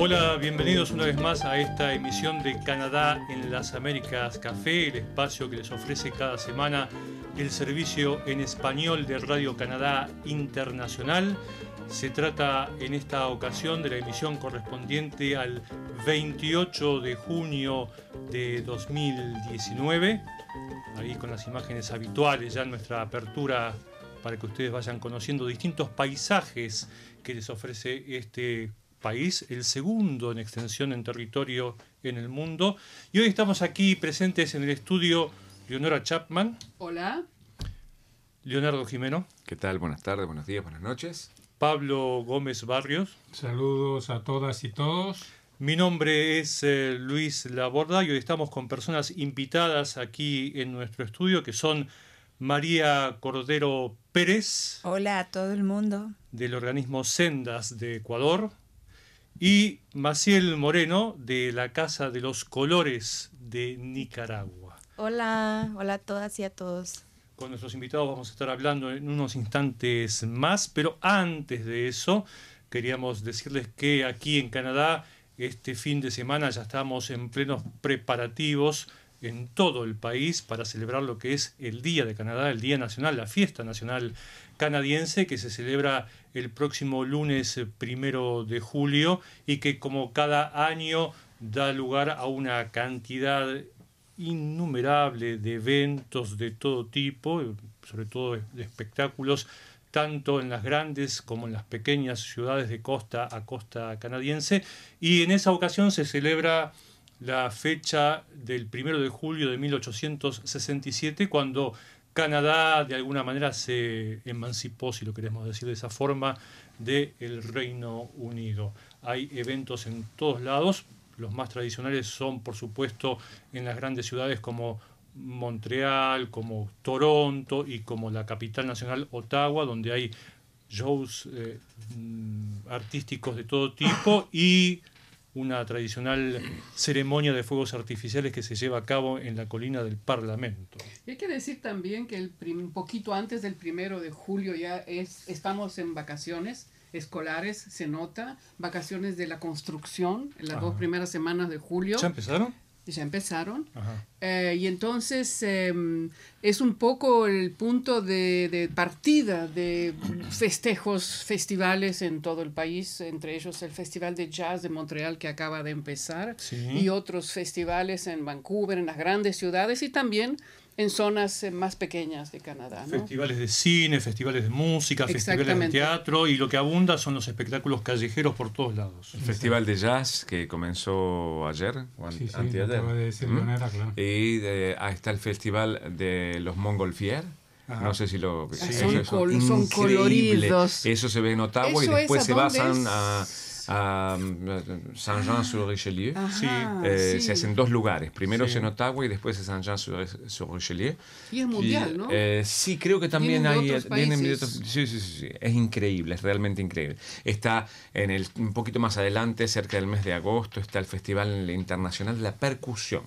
Hola, bienvenidos una vez más a esta emisión de Canadá en las Américas Café, el espacio que les ofrece cada semana el servicio en español de Radio Canadá Internacional. Se trata en esta ocasión de la emisión correspondiente al 28 de junio de 2019, ahí con las imágenes habituales ya en nuestra apertura para que ustedes vayan conociendo distintos paisajes que les ofrece este país, el segundo en extensión en territorio en el mundo. Y hoy estamos aquí presentes en el estudio Leonora Chapman. Hola. Leonardo Jimeno. ¿Qué tal? Buenas tardes, buenos días, buenas noches. Pablo Gómez Barrios. Saludos a todas y todos. Mi nombre es eh, Luis Laborda y hoy estamos con personas invitadas aquí en nuestro estudio que son María Cordero Pérez. Hola a todo el mundo. Del organismo Sendas de Ecuador y Maciel Moreno de la Casa de los Colores de Nicaragua. Hola, hola a todas y a todos. Con nuestros invitados vamos a estar hablando en unos instantes más, pero antes de eso queríamos decirles que aquí en Canadá este fin de semana ya estamos en plenos preparativos en todo el país para celebrar lo que es el Día de Canadá, el Día Nacional, la fiesta nacional canadiense que se celebra el próximo lunes eh, primero de julio y que como cada año da lugar a una cantidad innumerable de eventos de todo tipo, eh, sobre todo de espectáculos, tanto en las grandes como en las pequeñas ciudades de costa a costa canadiense. Y en esa ocasión se celebra la fecha del primero de julio de 1867, cuando Canadá de alguna manera se emancipó, si lo queremos decir de esa forma, del Reino Unido. Hay eventos en todos lados, los más tradicionales son por supuesto en las grandes ciudades como Montreal, como Toronto y como la capital nacional Ottawa, donde hay shows eh, artísticos de todo tipo y una tradicional ceremonia de fuegos artificiales que se lleva a cabo en la colina del Parlamento. Y hay que decir también que el un poquito antes del primero de julio ya es, estamos en vacaciones escolares, se nota, vacaciones de la construcción, en las dos primeras semanas de julio. ¿Ya empezaron? Ya empezaron. Eh, y entonces em, es un poco el punto de, partida de festejos, festivales en todo el país, entre ellos el Festival de Jazz de Montreal que acaba de empezar y otros festivales en Vancouver, en las grandes ciudades y también en zonas eh, más pequeñas de Canadá. Festivales de cine, festivales de música, festivales de teatro y lo que abunda son los espectáculos callejeros por todos lados. El Festival de Jazz que comenzó ayer o sí, anteayer. ¿Mm? Y ahí está el Festival de los Montgolfier. No sé si lo... Son, son, coloridos. Eso se ve en Ottawa y después se basan a a Saint-Jean-sur-Richelieu. Eh, se hacen dos lugares. Primero es en Ottawa y después en Saint-Jean-sur-Richelieu. Y es mundial, ¿no? Eh, sí, creo que también hay. sí, sí, sí, Es increíble, es realmente increíble. Está en el, un poquito más adelante, cerca del mes de agosto, está el Festival Internacional de la Percusión.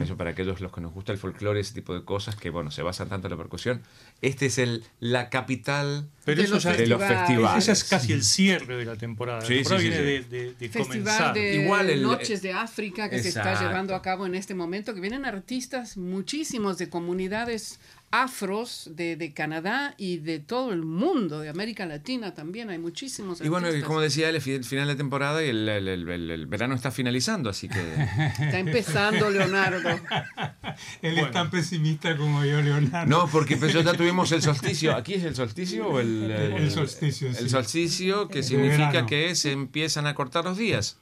Eso para aquellos los que nos gusta el folclore, ese tipo de cosas que, bueno, se basan tanto en la percusión. Este es el la capital de, los, festivales. Ese es casi el cierre de la temporada. Sí, sí, viene de, de, comenzar. de Igual el, Noches de África que se está llevando a cabo en este momento, que vienen artistas muchísimos de comunidades afros de, de, Canadá y de todo el mundo, de América Latina también, hay muchísimos. Y bueno, como decía, el final de temporada y el, el, el, verano está finalizando, así que... Está empezando Leonardo. Él es tan pesimista como yo, Leonardo. No, porque pues ya tuvimos el solsticio. ¿Aquí es el solsticio o el...? El, solsticio, El solsticio, que significa que se empiezan a cortar los días.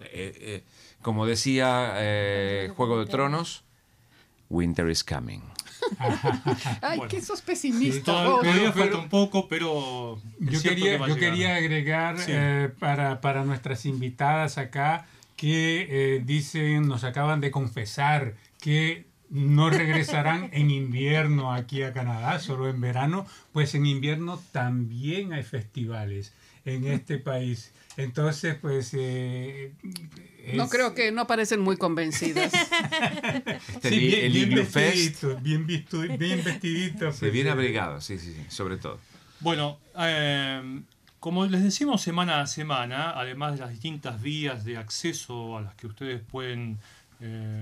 Eh, eh, como decía eh, Juego de Tronos, Winter is coming. Ay, que sos pesimista. todavía falta un poco, pero. Yo quería, yo quería agregar eh, para, para, nuestras invitadas acá que eh, dicen, nos acaban de confesar que no regresarán en invierno aquí a Canadá, solo en verano, pues en invierno también hay festivales. en este país. Entonces, pues... Eh, no creo que no parecen muy convencidas. Este sí, bien, el bien vestidito, bien, bien vestidito. Sí, bien abrigado, sí, sí, sí, sobre todo. Bueno, eh, como les decimos semana a semana, además de las distintas vías de acceso a las que ustedes pueden eh,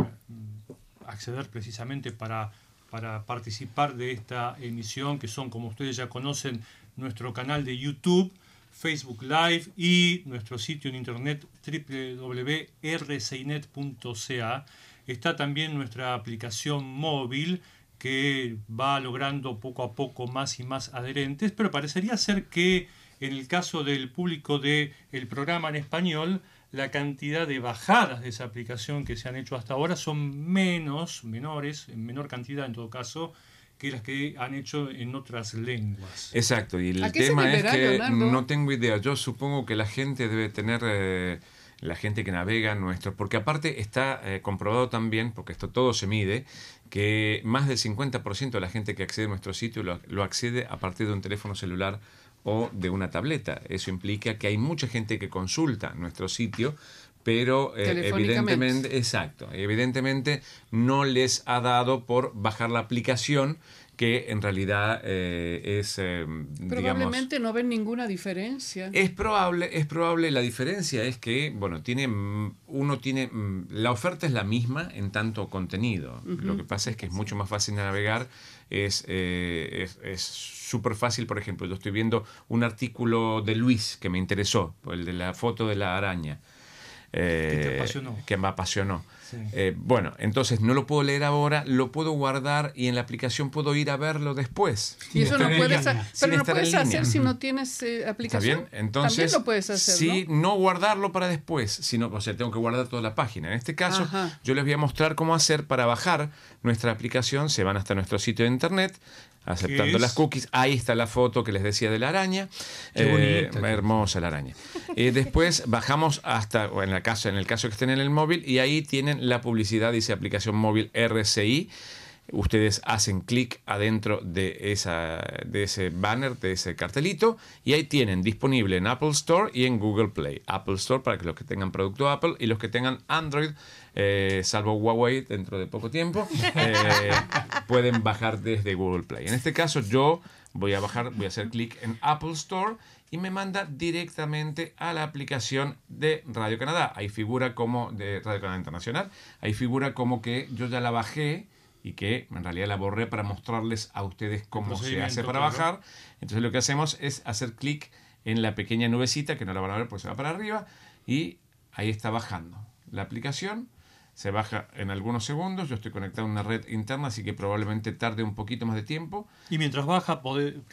acceder precisamente para, para participar de esta emisión, que son, como ustedes ya conocen, nuestro canal de YouTube, Facebook Live y nuestro sitio en internet www.rcinet.ca. Está también nuestra aplicación móvil que va logrando poco a poco más y más adherentes, pero parecería ser que en el caso del público del el programa en español, la cantidad de bajadas de esa aplicación que se han hecho hasta ahora son menos, menores, en menor cantidad en todo caso, que las que han hecho en otras lenguas. Exacto, y el tema es que no tengo idea. Yo supongo que la gente debe tener, eh, la gente que navega nuestro, porque aparte está eh, comprobado también, porque esto todo se mide, que más del 50% de la gente que accede a nuestro sitio lo accede a partir de un teléfono celular o de una tableta. Eso implica que hay mucha gente que consulta nuestro sitio, pero eh, evidentemente, exacto, evidentemente no les ha dado por bajar la aplicación que en realidad eh, es eh, probablemente no ven ninguna diferencia. Es probable es probable la diferencia es que bueno tiene mm, uno tiene mm, la oferta es la misma en tanto contenido. Lo que pasa es que es mucho más fácil navegar es es súper fácil por ejemplo yo estoy viendo un artículo de Luis que me interesó el de la foto de la araña eh, que me apasionó. Eh, bueno, entonces no lo puedo leer ahora, lo puedo guardar y en la aplicación puedo ir a verlo después. Y eso no puedes, pero no puedes hacer si no tienes eh, aplicación. ¿Está bien? Entonces, También lo puedes hacer. Sí, ¿no? guardarlo para después, sino, o sea, tengo que guardar toda la página. En este caso, yo les voy a mostrar cómo hacer para bajar nuestra aplicación. Se van hasta nuestro sitio de internet, aceptando las cookies. Ahí está la foto que les decía de la araña. Qué eh, hermosa la araña. Eh, después bajamos hasta, en, el caso, en el caso que estén en el móvil, y ahí tienen la publicidad, dice aplicación móvil RCI. Ustedes hacen clic adentro de, esa, de ese banner, de ese cartelito, y ahí tienen disponible en Apple Store y en Google Play. Apple Store para que los que tengan producto Apple y los que tengan Android eh, salvo Huawei dentro de poco tiempo, eh, pueden bajar desde Google Play. En este caso yo voy a bajar, voy a hacer clic en Apple Store y me manda directamente a la aplicación de Radio Canadá. Ahí figura como de Radio Canadá Internacional, ahí figura como que yo ya la bajé y que en realidad la borré para mostrarles a ustedes cómo se hace para bajar. Entonces lo que hacemos es hacer clic en la pequeña nubecita, que no la van a ver pues se va para arriba, y ahí está bajando la aplicación se baja en algunos segundos. Yo estoy conectado a una red interna, así que probablemente tarde un poquito más de tiempo. Y mientras baja,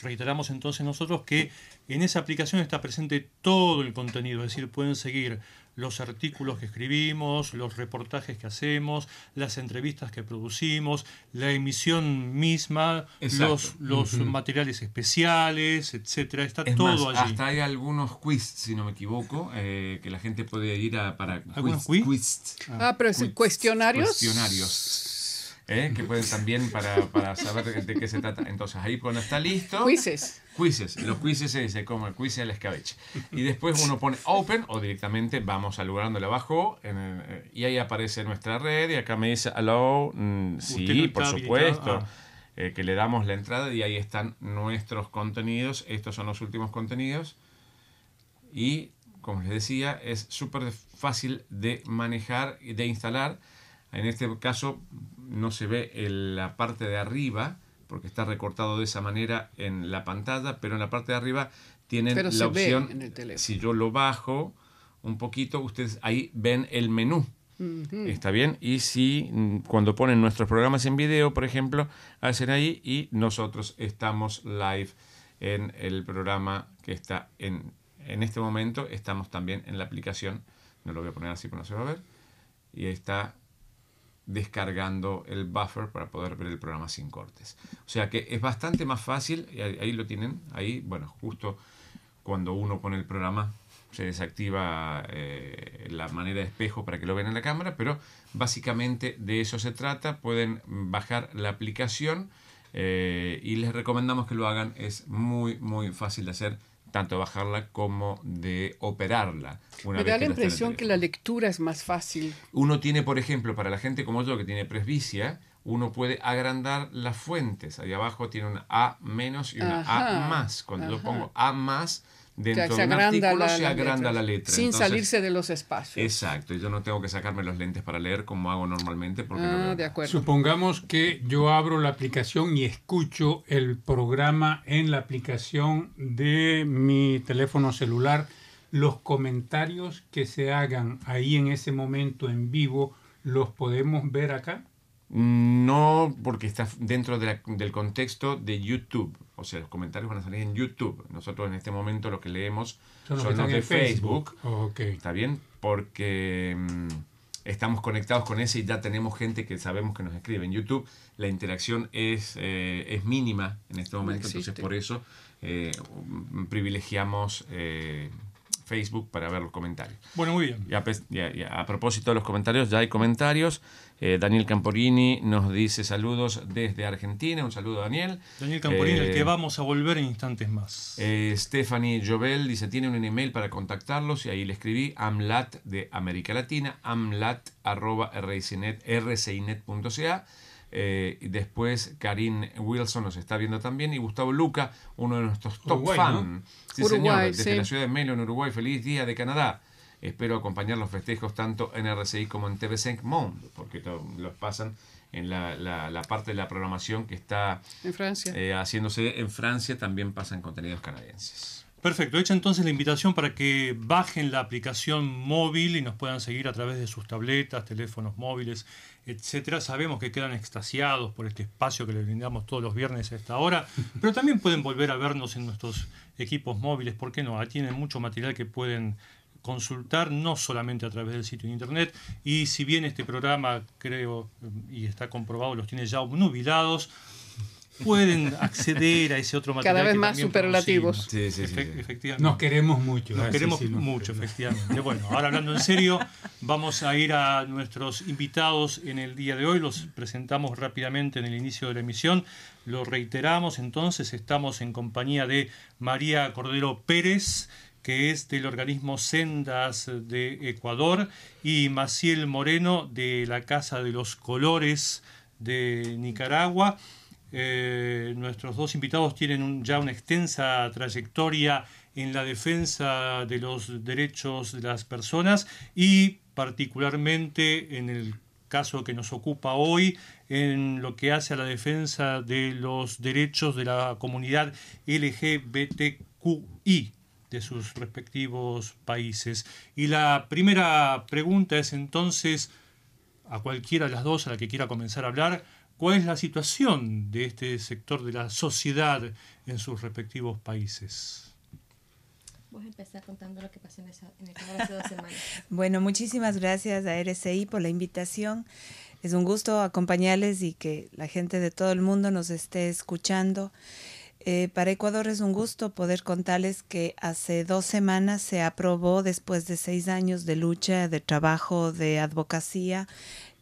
reiteramos entonces nosotros que en esa aplicación está presente todo el contenido, es decir, pueden seguir los artículos que escribimos, los reportajes que hacemos, las entrevistas que producimos, la emisión misma, los, los materiales especiales, etcétera. Está todo allí. Hasta hay algunos quiz, si no me equivoco, eh, que la gente puede ir a para ¿Algunos quiz? Ah, pero es cuestionarios. Cuestionarios. ¿eh? que pueden también para, para, saber de, qué se trata. Entonces ahí cuando está listo... Quizzes. Quizzes. Los quizzes se dice como el quiz del escabeche. Y después uno pone open o directamente vamos al lugar donde la bajó eh, y ahí aparece nuestra red y acá me dice hello, mm, sí, por supuesto. Ah. Eh, que le damos la entrada y ahí están nuestros contenidos. Estos son los últimos contenidos. Y como les decía, es súper fácil de manejar y de instalar. En este caso no se ve la parte de arriba, porque está recortado de esa manera en la pantalla, pero en la parte de arriba tienen la opción, si yo lo bajo un poquito, ustedes ahí ven el menú. ¿Está bien? Y si mm, cuando ponen nuestros programas en video, por ejemplo, hacen ahí y nosotros estamos live en el programa que está en, en este momento, estamos también en la aplicación, no lo voy a poner así, pero no se va a ver, y está descargando el buffer para poder ver el programa sin cortes. O sea que es bastante más fácil, y ahí, lo tienen, ahí, bueno, justo cuando uno pone el programa se desactiva eh, la manera de espejo para que lo vean en la cámara, pero básicamente de eso se trata. Pueden bajar la aplicación eh, y les recomendamos que lo hagan. Es muy, muy fácil de hacer. Tanto de bajarla como de operarla. Me da la impresión que la lectura es más fácil. Uno tiene, por ejemplo, para la gente como yo que tiene presbicia, uno puede agrandar las fuentes. Ahí abajo tiene una A menos y una A más. Cuando yo pongo A más, dentro de un artículo se agranda la letra. Sin salirse de los espacios. Exacto, y yo no tengo que sacarme los lentes para leer como hago normalmente. Porque ah, de acuerdo. Supongamos que yo abro la aplicación y escucho el programa en la aplicación de mi teléfono celular. Los comentarios que se hagan ahí en ese momento en vivo, ¿los podemos ver acá? No, porque está dentro del contexto de YouTube. O sea, los comentarios van a salir en YouTube. Nosotros en este momento lo que leemos son, los, de Facebook. Oh, ¿Está bien? Porque mm, estamos conectados con ese y ya tenemos gente que sabemos que nos escribe. En YouTube la interacción es, eh, es mínima en este momento, entonces por eso eh, privilegiamos eh, Facebook para ver los comentarios. Bueno, muy bien. Y a, propósito de los comentarios, ya hay comentarios. Eh, Daniel Camporini nos dice saludos desde Argentina. Un saludo, Daniel. Daniel Camporini, el que eh, vamos a volver en instantes más. Eh, Stephanie Jovel dice: Tiene un email para contactarlos. Y ahí le escribí amlat de América Latina, amlat arroba rcinet.ca. Eh, y después Karin Wilson nos está viendo también y Gustavo Luca, uno de nuestros top fans. Sí, señor, desde la ciudad de Melo, en Uruguay. Feliz día de Canadá. Espero acompañar los festejos tanto en RCI como en TV5 Monde, porque los pasan en la, la, parte de la programación que está en Francia. Eh, haciéndose en Francia, también pasan contenidos canadienses. Perfecto, hecha entonces la invitación para que bajen la aplicación móvil y nos puedan seguir a través de sus tabletas, teléfonos móviles, etcétera. Sabemos que quedan extasiados por este espacio que les brindamos todos los viernes a esta hora, pero también pueden volver a vernos en nuestros equipos móviles, ¿por qué no? Ahí tienen mucho material que pueden consultar no solamente a través del sitio de internet y si bien este programa creo y está comprobado los tiene ya obnubilados pueden acceder a ese otro material. Cada vez más superlativos. Sí, sí, efectivamente. Nos queremos mucho. Nos queremos mucho, efectivamente. Bueno, ahora hablando en serio, vamos a ir a nuestros invitados en el día de hoy. Los presentamos rápidamente en el inicio de la emisión. Lo reiteramos entonces, estamos en compañía de María Cordero Pérez que es del organismo Sendas de Ecuador, y Maciel Moreno de la Casa de los Colores de Nicaragua. Eh, nuestros dos invitados tienen ya una extensa trayectoria en la defensa de los derechos de las personas y particularmente en el caso que nos ocupa hoy, en lo que hace a la defensa de los derechos de la comunidad LGBTQI de sus respectivos países. Y la primera pregunta es entonces, a cualquiera de las dos, a la que quiera comenzar a hablar, cuál es la situación de este sector de la sociedad en sus respectivos países. Voy a empezar contando lo que pasó en, Ecuador hace dos semanas. bueno, muchísimas gracias a RCI por la invitación. Es un gusto acompañarles y que la gente de todo el mundo nos esté escuchando. Eh, para Ecuador es un gusto poder contarles que hace dos semanas se aprobó, después de seis años de lucha, de trabajo, de advocacia,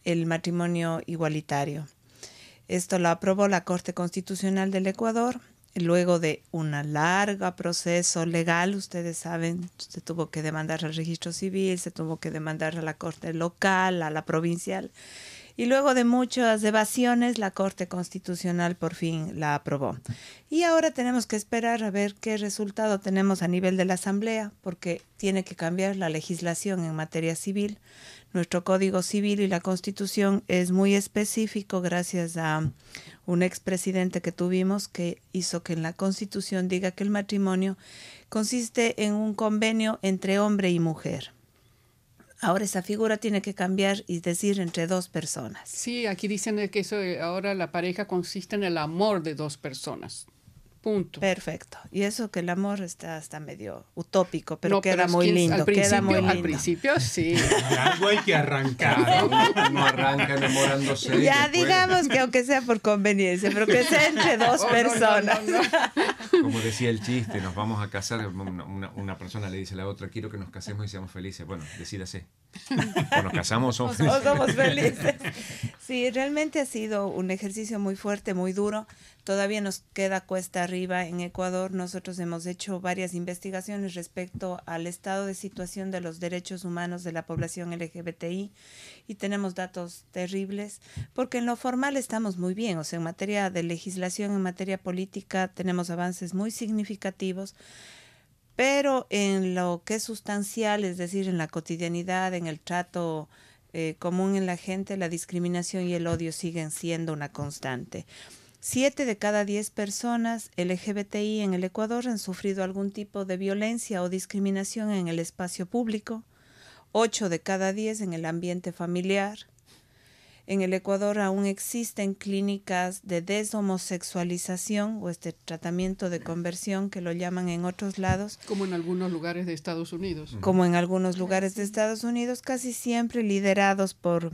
el matrimonio igualitario. Esto lo aprobó la Corte Constitucional del Ecuador luego de un largo proceso legal, ustedes saben, se tuvo que demandar al registro civil, se tuvo que demandar a la Corte local, a la provincial, y luego de muchas evasiones la Corte Constitucional por fin la aprobó. Y ahora tenemos que esperar a ver qué resultado tenemos a nivel de la Asamblea, porque tiene que cambiar la legislación en materia civil nuestro Código Civil y la Constitución es muy específico gracias a un expresidente que tuvimos que hizo que en la Constitución diga que el matrimonio consiste en un convenio entre hombre y mujer. Ahora esa figura tiene que cambiar y decir entre dos personas. Sí, aquí dicen que eso ahora la pareja consiste en el amor de dos personas. Perfecto. Y eso que el amor está hasta medio utópico, pero queda muy lindo. queda muy lindo. Al principio sí. algo hay que arrancar. No, arranca enamorándose. Ya digamos que aunque sea por conveniencia, pero que sea entre dos oh, personas. Como decía el chiste, nos vamos a casar, una, persona le dice a la otra, quiero que nos casemos y seamos felices. Bueno, decídase. O nos casamos o somos felices. somos felices. Sí, realmente ha sido un ejercicio muy fuerte, muy duro. Todavía nos queda cuesta arriba en Ecuador. Nosotros hemos hecho varias investigaciones respecto al estado de situación de los derechos humanos de la población LGBTI y tenemos datos terribles porque en lo formal estamos muy bien. O sea, en materia de legislación, en materia política, tenemos avances muy significativos pero en lo que es sustancial, es decir, en la cotidianidad, en el trato eh, común en la gente, la discriminación y el odio siguen siendo una constante. Siete de cada diez personas LGBTI en el Ecuador han sufrido algún tipo de violencia o discriminación en el espacio público, ocho de cada diez en el ambiente familiar, en el Ecuador aún existen clínicas de deshomosexualización o este tratamiento de conversión que lo llaman en otros lados. Como en algunos lugares de Estados Unidos. Como en algunos lugares de Estados Unidos, casi siempre liderados por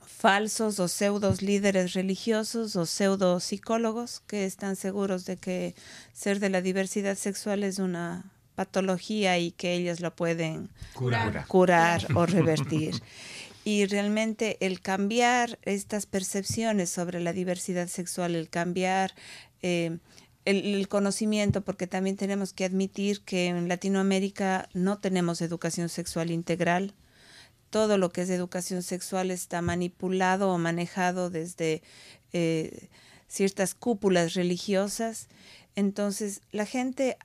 falsos o pseudos líderes religiosos o pseudo psicólogos que están seguros de que ser de la diversidad sexual es una patología y que ellos lo pueden curar, curar o revertir. y realmente el cambiar estas percepciones sobre la diversidad sexual, el cambiar eh, el, conocimiento, porque también tenemos que admitir que en Latinoamérica no tenemos educación sexual integral. Todo lo que es educación sexual está manipulado o manejado desde eh, ciertas cúpulas religiosas. Entonces, la gente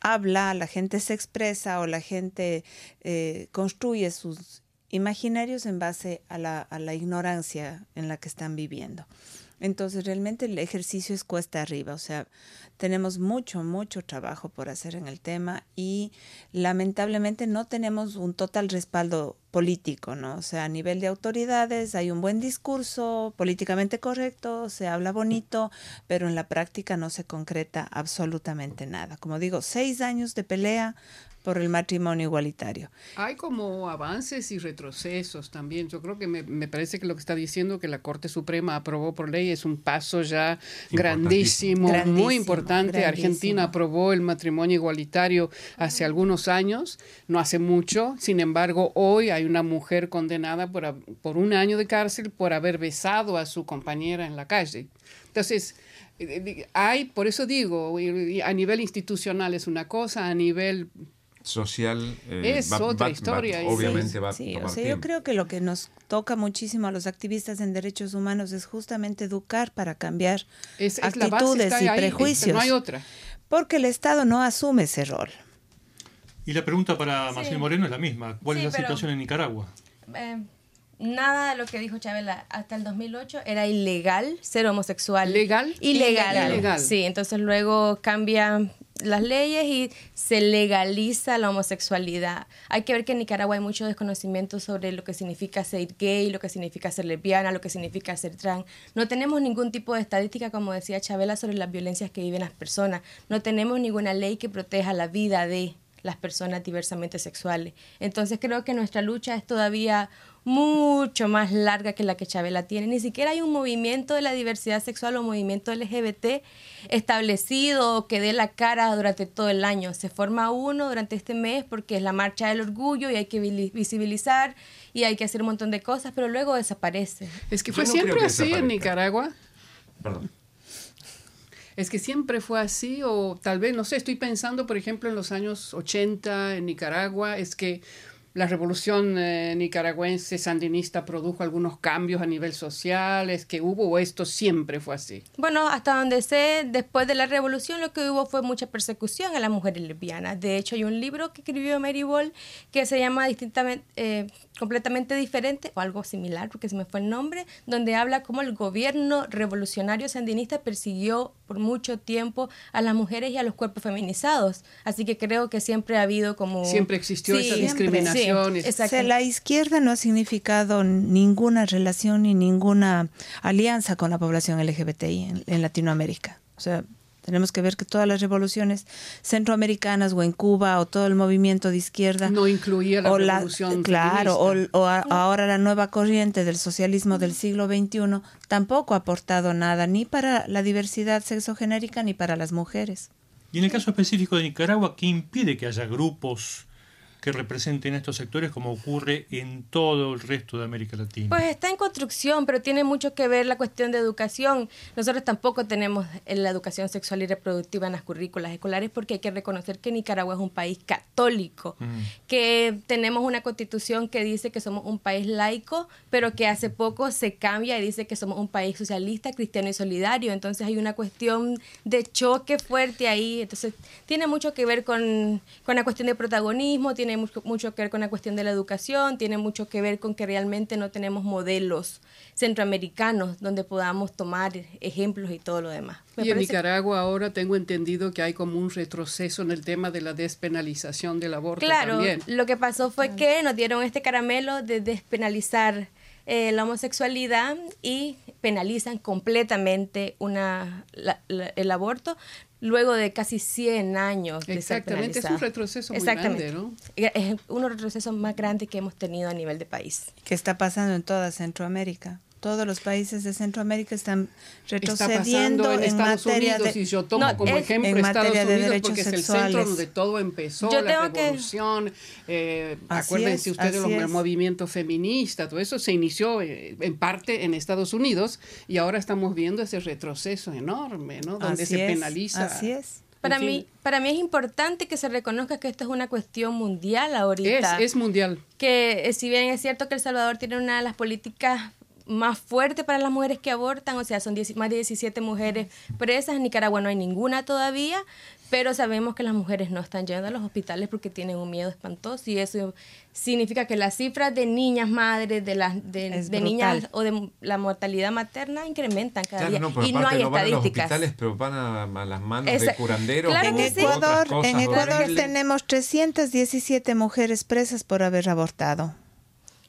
habla, la gente se expresa o la gente eh, construye sus imaginarios en base a la, a la ignorancia en la que están viviendo. Entonces, realmente el ejercicio es cuesta arriba, o sea, tenemos mucho, mucho trabajo por hacer en el tema y lamentablemente no tenemos un total respaldo político, ¿no? O sea, a nivel de autoridades hay un buen discurso políticamente correcto, se habla bonito, pero en la práctica no se concreta absolutamente nada. Como digo, seis años de pelea por el matrimonio igualitario. Hay como avances y retrocesos también. Yo creo que me, me, parece que lo que está diciendo que la Corte Suprema aprobó por ley es un paso ya grandísimo, muy importante. Argentina aprobó el matrimonio igualitario hace algunos años, no hace mucho. Sin embargo, hoy hay una mujer condenada por, por un año de cárcel por haber besado a su compañera en la calle. Entonces, eh, eh, hay, por eso digo, a nivel institucional es una cosa, a nivel social eh, es otra historia obviamente va sí, o sea, yo creo que lo que nos toca muchísimo a los activistas en derechos humanos es justamente educar para cambiar actitudes y prejuicios no hay otra. Porque el Estado no asume ese rol y la pregunta para Marcelo Moreno es la misma ¿cuál es la situación en Nicaragua? Eh, nada de lo que dijo Chabela hasta el 2008 era ilegal ser homosexual. ¿Legal? Ilegal. Ilegal. Sí, entonces luego cambia las leyes y se legaliza la homosexualidad. Hay que ver que en Nicaragua hay mucho desconocimiento sobre lo que significa ser gay, lo que significa ser lesbiana, lo que significa ser trans. No tenemos ningún tipo de estadística, como decía Chabela, sobre las violencias que viven las personas. No tenemos ninguna ley que proteja la vida de las personas diversamente sexuales. Entonces creo que nuestra lucha es todavía mucho más larga que la que Chabela tiene. Ni siquiera hay un movimiento de la diversidad sexual o movimiento LGBT establecido que dé la cara durante todo el año. Se forma uno durante este mes porque es la marcha del orgullo y hay que visibilizar y hay que hacer un montón de cosas, pero luego desaparece. Es que fue siempre así en Nicaragua. Perdón. Es que siempre fue así, o tal vez, no sé, estoy pensando, por ejemplo, en los años 80 en Nicaragua, es que la revolución eh, nicaragüense sandinista produjo algunos cambios a nivel social, es que hubo o esto siempre fue así. Bueno, hasta donde sé, después de la revolución lo que hubo fue mucha persecución a las mujeres lesbianas. De hecho, hay un libro que escribió Mary Ball que se llama distintamente, eh, completamente diferente o algo similar, porque se me fue el nombre, donde habla cómo el gobierno revolucionario sandinista persiguió por mucho tiempo a las mujeres y a los cuerpos feminizados. Así que creo que siempre ha habido como... Siempre existió esa discriminación. la izquierda no ha significado ninguna relación ni ninguna alianza con la población LGBTI en, en Latinoamérica. O sea, tenemos que ver que todas las revoluciones centroamericanas o en Cuba o todo el movimiento de izquierda no incluía la revolución claro o, ahora la nueva corriente del socialismo del siglo XXI tampoco ha aportado nada ni para la diversidad sexogenérica ni para las mujeres. Y en el caso específico de Nicaragua, ¿qué impide que haya grupos que representen estos sectores como ocurre en todo el resto de América Latina? Pues está en construcción, pero tiene mucho que ver la cuestión de educación. Nosotros tampoco tenemos la educación sexual y reproductiva en las currículas escolares porque hay que reconocer que Nicaragua es un país católico, mm. que tenemos una constitución que dice que somos un país laico, pero que hace poco se cambia y dice que somos un país socialista, cristiano y solidario. Entonces hay una cuestión de choque fuerte ahí. Entonces tiene mucho que ver con, con la cuestión de protagonismo, tiene mucho, mucho que ver con la cuestión de la educación, tiene mucho que ver con que realmente no tenemos modelos centroamericanos donde podamos tomar ejemplos y todo lo demás. y en Nicaragua ahora tengo entendido que hay como un retroceso en el tema de la despenalización del aborto. Claro, lo que pasó fue que nos dieron este caramelo de despenalizar eh, la homosexualidad y penalizan completamente una, el aborto luego de casi 100 años de Exactamente, es un retroceso muy grande, ¿no? Es uno de los retrocesos más grandes que hemos tenido a nivel de país. ¿Qué está pasando en toda Centroamérica? Todos los países de Centroamérica están retrocediendo en, materia Unidos, de, y yo tomo como ejemplo Estados Unidos porque es el centro donde todo empezó, la revolución, eh, acuérdense ustedes los movimientos feministas, todo eso se inició eh, en parte en Estados Unidos y ahora estamos viendo ese retroceso enorme, ¿no? Donde se penaliza. Así es. Para mí, para mí es importante que se reconozca que esto es una cuestión mundial ahorita. Es, es mundial. Que eh, si bien es cierto que El Salvador tiene una de las políticas más fuerte para las mujeres que abortan, o sea, son más de 17 mujeres presas, en Nicaragua no hay ninguna todavía, pero sabemos que las mujeres no están yendo a los hospitales porque tienen un miedo espantoso y eso significa que las cifras de niñas madres, de las de, niñas o de la mortalidad materna incrementan cada día y no hay estadísticas. Van a los hospitales, pero van a, las manos de curanderos. en Ecuador, en Ecuador tenemos 317 mujeres presas por haber abortado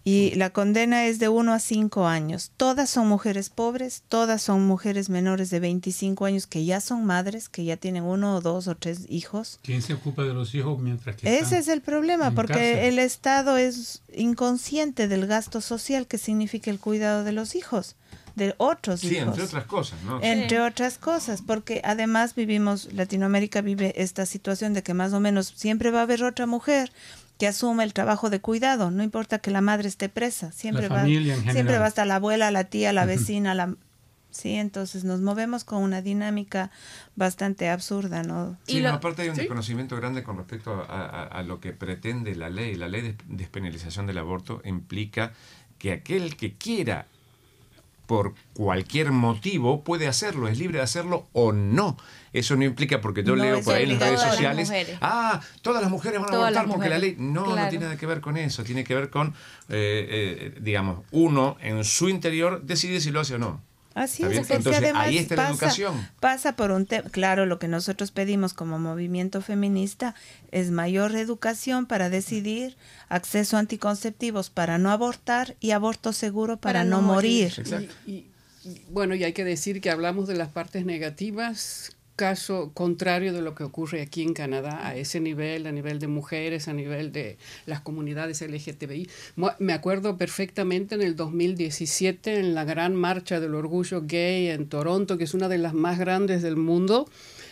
y la condena es de 1 a 5 años. Todas son mujeres pobres, todas son mujeres menores de 25 años que ya son madres, que ya tienen uno o dos o tres hijos. ¿Quién se ocupa de los hijos mientras que Ese es el problema, porque el Estado es inconsciente del gasto social que significa el cuidado de los hijos de otros sí, entre otras cosas, ¿no? Entre otras cosas, porque además vivimos, Latinoamérica vive esta situación de que más o menos siempre va a haber otra mujer que asume el trabajo de cuidado, no importa que la madre esté presa, siempre va siempre va hasta la abuela, la tía, la vecina, la sí, entonces nos movemos con una dinámica bastante absurda, ¿no? Sí, aparte hay un desconocimiento grande con respecto a, lo que pretende la ley. La ley de despenalización del aborto implica que aquel que quiera por cualquier motivo puede hacerlo, es libre de hacerlo o no. Eso no implica porque yo leo por ahí en las redes sociales, ah, todas las mujeres van a abortar porque la ley no, no tiene nada que ver con eso, tiene que ver con, eh, eh, digamos, uno en su interior decide si lo hace o no. Así es, Entonces, ahí está la educación. Pasa por un tema, claro, lo que nosotros pedimos como movimiento feminista es mayor educación para decidir, acceso a anticonceptivos para no abortar y aborto seguro para, no, morir. bueno, y hay que decir que hablamos de las partes negativas caso contrario de lo que ocurre aquí en Canadá, a ese nivel, a nivel de mujeres, a nivel de las comunidades LGTBI. Me acuerdo perfectamente en el 2017, en la gran marcha del orgullo gay en Toronto, que es una de las más grandes del mundo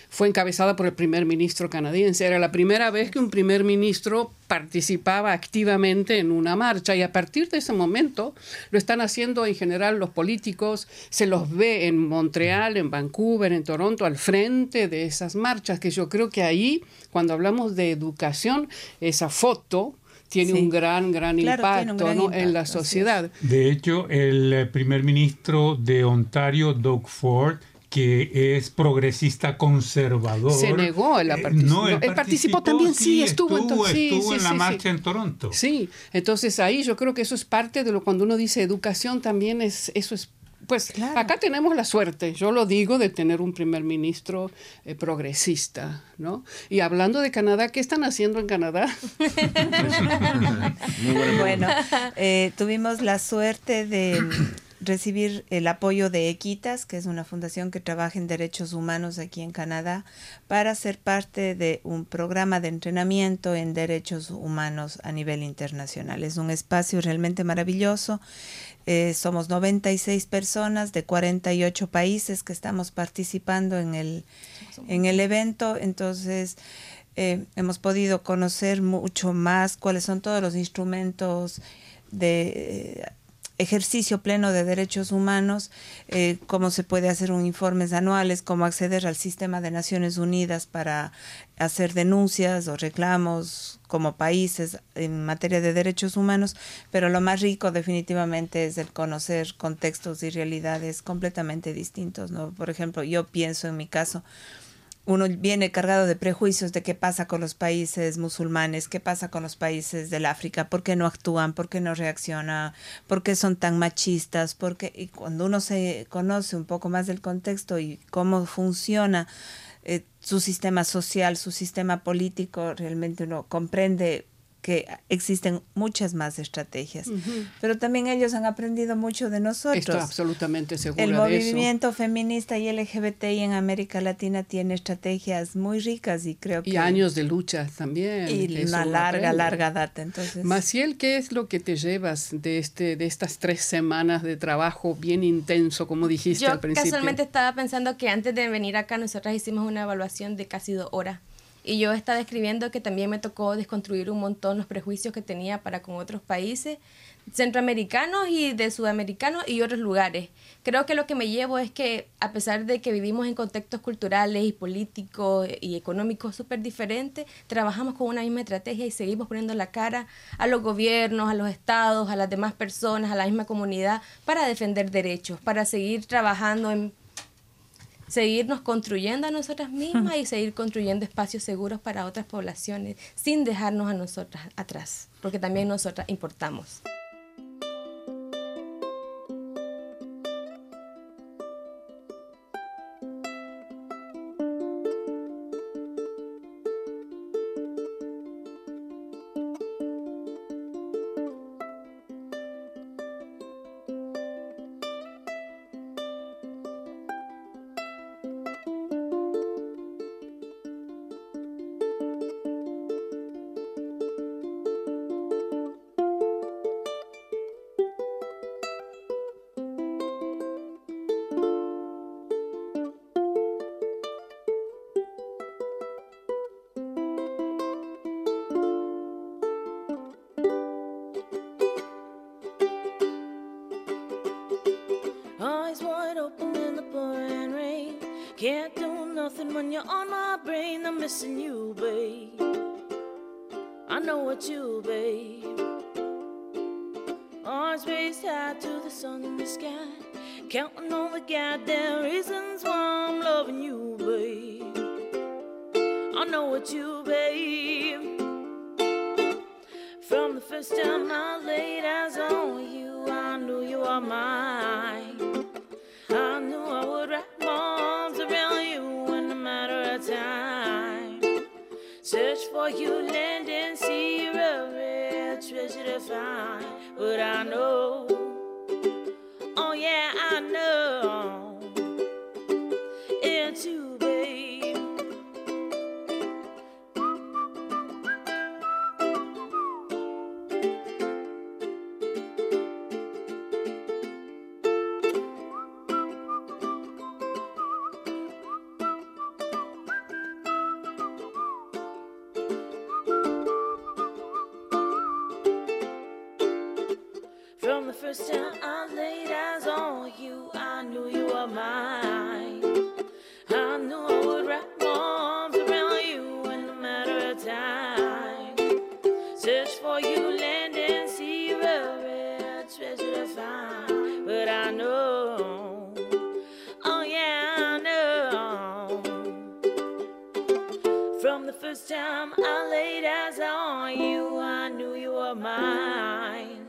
fue encabezada por el primer ministro canadiense. Era la primera vez que un primer ministro participaba activamente en una marcha y a partir de ese momento lo están haciendo en general los políticos, se los ve en Montreal, en Vancouver, en Toronto, al frente de esas marchas, que yo creo que ahí, cuando hablamos de educación, esa foto tiene un gran, gran impacto, en la sociedad. De hecho, el primer ministro de Ontario, Doug Ford, que es progresista conservador. Se negó la eh, participación. él, participó, también, sí, estuvo, estuvo, en la marcha en Toronto. Sí, entonces ahí yo creo que eso es parte de lo cuando uno dice educación también es eso es pues acá tenemos la suerte, yo lo digo, de tener un primer ministro eh, progresista, ¿no? Y hablando de Canadá, ¿qué están haciendo en Canadá? bueno, eh, tuvimos la suerte de recibir el apoyo de Equitas, que es una fundación que trabaja en derechos humanos aquí en Canadá, para ser parte de un programa de entrenamiento en derechos humanos a nivel internacional. Es un espacio realmente maravilloso. Eh, somos 96 personas de 48 países que estamos participando en el, en el evento. Entonces, eh, hemos podido conocer mucho más cuáles son todos los instrumentos de ejercicio pleno de derechos humanos, eh, cómo se puede hacer un informes anuales, cómo acceder al sistema de Naciones Unidas para hacer denuncias o reclamos como países en materia de derechos humanos, pero lo más rico definitivamente es el conocer contextos y realidades completamente distintos, ¿no? Por ejemplo, yo pienso en mi caso, uno viene cargado de prejuicios de qué pasa con los países musulmanes, qué pasa con los países del África, por qué no actúan, por qué no reaccionan, por qué son tan machistas, porque y cuando uno se conoce un poco más del contexto y cómo funciona eh, su sistema social, su sistema político, realmente uno comprende que existen muchas más estrategias. Pero también ellos han aprendido mucho de nosotros. Estoy absolutamente seguro. El movimiento feminista y LGBTI en América Latina tiene estrategias muy ricas y creo que... Y años de lucha también. Y una larga, larga data. Entonces... Maciel, ¿qué es lo que te llevas de, este, de estas tres semanas de trabajo bien intenso, como dijiste al principio? Yo casualmente estaba pensando que antes de venir acá nosotras hicimos una evaluación de casi dos horas y yo estaba escribiendo que también me tocó desconstruir un montón los prejuicios que tenía para con otros países centroamericanos y de sudamericanos y otros lugares. Creo que lo que me llevo es que a pesar de que vivimos en contextos culturales y políticos y económicos súper diferentes, trabajamos con una misma estrategia y seguimos poniendo la cara a los gobiernos, a los estados, a las demás personas, a la misma comunidad para defender derechos, para seguir trabajando en seguirnos construyendo a nosotras mismas y seguir construyendo espacios seguros para otras poblaciones sin dejarnos a nosotras atrás, porque también nosotras importamos. wide open in the pouring rain. Can't do nothing when you're on my brain. I'm missing you, babe. I know it's you, babe. Arms raised high to the sun in the sky. Counting all the goddamn reasons why I'm loving you, babe. I know it's you, babe. From the first time I laid eyes on you, I knew you are mine. search for you, land and sea, a rare treasure to find. But I know, oh yeah, I know. I laid eyes on you, I knew you were mine.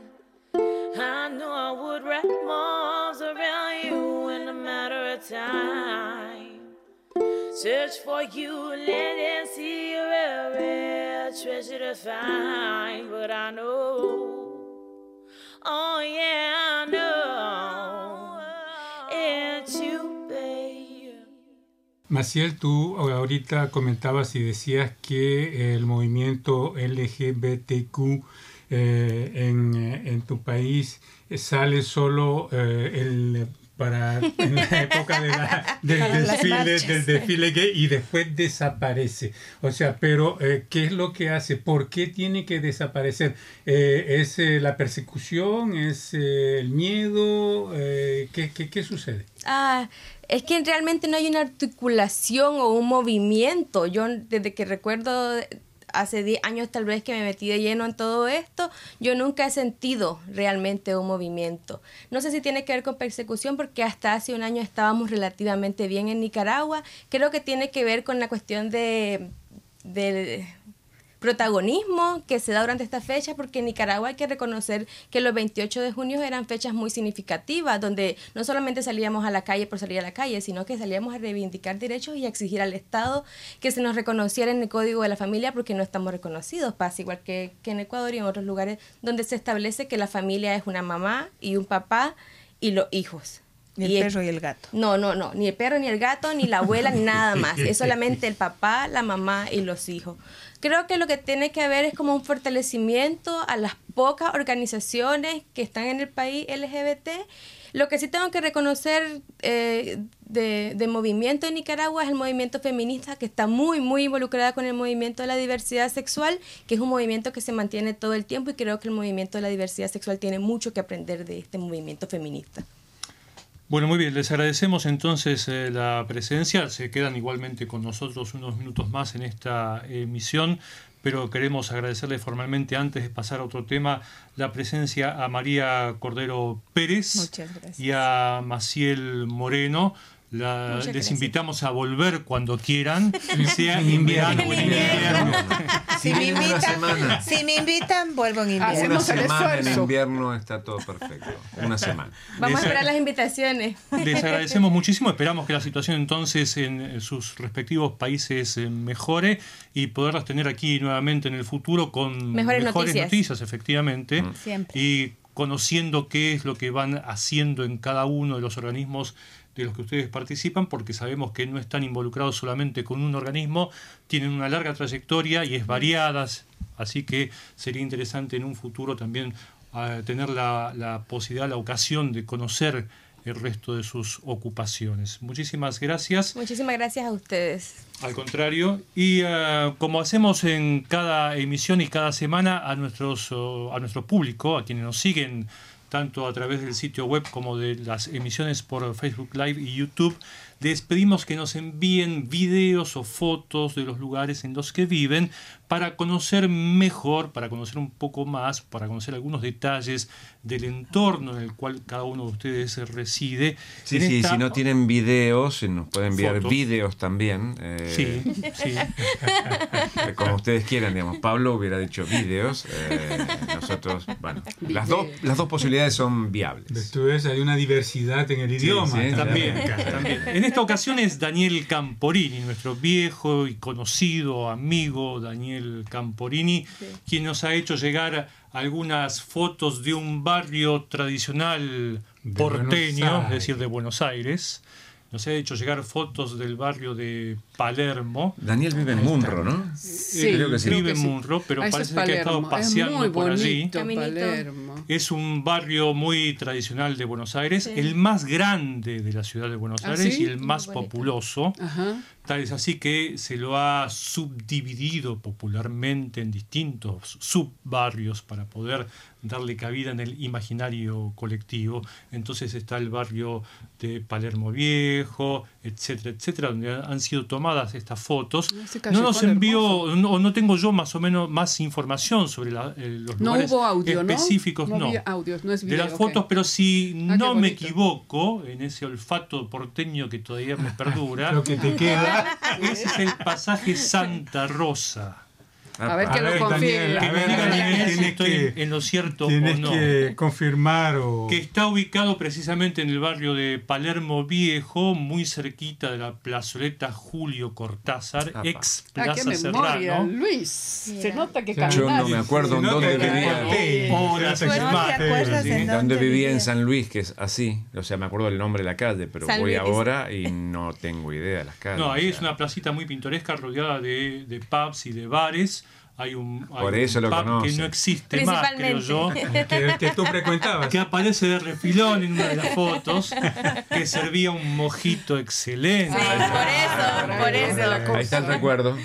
I knew I would wrap my arms around you in a matter of time. Search for you, let it see your rare treasure to find. But I know, oh yeah, I know. Maciel, tú ahorita comentabas y decías que el movimiento LGBTQ eh, en, tu país sale solo eh, el para en la época del, desfile, del desfile gay y después desaparece. O sea, pero eh, ¿qué es lo que hace? ¿Por qué tiene que desaparecer? Eh, ¿Es eh, la persecución? ¿Es el miedo? ¿qué, qué, qué, sucede? Ah, es que realmente no hay una articulación o un movimiento. Yo desde que recuerdo hace 10 años tal vez que me metí de lleno en todo esto, yo nunca he sentido realmente un movimiento. No sé si tiene que ver con persecución porque hasta hace un año estábamos relativamente bien en Nicaragua. Creo que tiene que ver con la cuestión de, de protagonismo que se da durante esta fecha, porque en Nicaragua hay que reconocer que los 28 de junio eran fechas muy significativas, donde no solamente salíamos a la calle por salir a la calle, sino que salíamos a reivindicar derechos y a exigir al Estado que se nos reconociera en el Código de la Familia, porque no estamos reconocidos. Pasa igual que, que en Ecuador y en otros lugares donde se establece que la familia es una mamá y un papá y los hijos. Ni el, perro y el gato. No, no, no. Ni el perro, ni el gato, ni la abuela, ni nada más. Es solamente el papá, la mamá y los hijos. Creo que lo que tiene que haber es como un fortalecimiento a las pocas organizaciones que están en el país LGBT. Lo que sí tengo que reconocer eh, de, de, movimiento en Nicaragua es el movimiento feminista que está muy, muy involucrada con el movimiento de la diversidad sexual, que es un movimiento que se mantiene todo el tiempo y creo que el movimiento de la diversidad sexual tiene mucho que aprender de este movimiento feminista. Bueno, muy bien, les agradecemos entonces eh, la presencia. Se quedan igualmente con nosotros unos minutos más en esta emisión, pero queremos agradecerle formalmente, antes de pasar a otro tema, la presencia a María Cordero Pérez y a Maciel Moreno les invitamos a volver cuando quieran, sea en invierno o invierno. Si, me invitan, si me invitan, vuelvo en invierno. Una semana en invierno está todo perfecto. Una semana. Vamos a esperar las invitaciones. Les agradecemos muchísimo. Esperamos que la situación entonces en sus respectivos países eh, mejore y poderlas tener aquí nuevamente en el futuro con mejores, noticias. efectivamente. Y conociendo qué es lo que van haciendo en cada uno de los organismos de los que ustedes participan, porque sabemos que no están involucrados solamente con un organismo, tienen una larga trayectoria y es variadas, así que sería interesante en un futuro también ah, tener la, la posibilidad, la ocasión de conocer el resto de sus ocupaciones. Muchísimas gracias. Muchísimas gracias a ustedes. Al contrario, y ah, como hacemos en cada emisión y cada semana a, nuestros, a nuestro público, a quienes nos siguen tanto a través del sitio web como de las emisiones por Facebook Live y YouTube, les pedimos que nos envíen videos o fotos de los lugares en los que viven para conocer mejor, para conocer un poco más, para conocer algunos detalles del entorno en el cual cada uno de ustedes reside. Sí, sí, si no tienen videos, nos pueden enviar videos también. Eh, sí, sí. Como ustedes quieran, digamos. Pablo hubiera dicho videos. Eh, nosotros, bueno, las dos, las dos posibilidades son viables. Tú ves, hay una diversidad en el idioma. también, también. En esta ocasión es Daniel Camporini, nuestro viejo y conocido amigo Daniel Camporini, quien nos ha hecho llegar algunas fotos de un barrio tradicional porteño, es decir, de Buenos Aires. Nos ha hecho llegar fotos del barrio de Palermo. Daniel vive en Munro, ¿no? Sí, creo que sí. Vive en Munro, pero ah, parece que ha estado paseando por allí. Es un barrio muy tradicional de Buenos Aires, el más grande de la ciudad de Buenos ¿Ah, Aires y el más populoso. Tal es así que se lo ha subdividido popularmente en distintos subbarrios para poder darle cabida en el imaginario colectivo. Entonces está el barrio de Palermo Viejo, etcétera, etcétera, donde han sido tomadas estas fotos. No nos envió, no, no tengo yo más o menos más información sobre eh, los lugares específicos, no. de las fotos, pero si ah, no me equivoco, en ese olfato porteño que todavía me perdura, lo que te queda, ese es el pasaje Santa Rosa. A ver que lo confirme. A ver, si estoy en lo cierto o no. que confirmar o... Que está ubicado precisamente en el barrio de Palermo Viejo, muy cerquita de la plazoleta Julio Cortázar, ex ah, Plaza Serrano. Luis, se nota que Yo no me acuerdo en dónde vivía. Horas Dónde vivía en San Luis, que es así. O sea, me acuerdo del nombre de la calle, pero voy ahora y no tengo idea de las calles. No, ahí es una placita muy pintoresca rodeada de, de pubs y de bares hay un, Por eso lo pub que no existe más, creo yo. que, tú frecuentabas. Que aparece de refilón en una de las fotos, que servía un mojito excelente. por eso, por eso. Ahí está el recuerdo.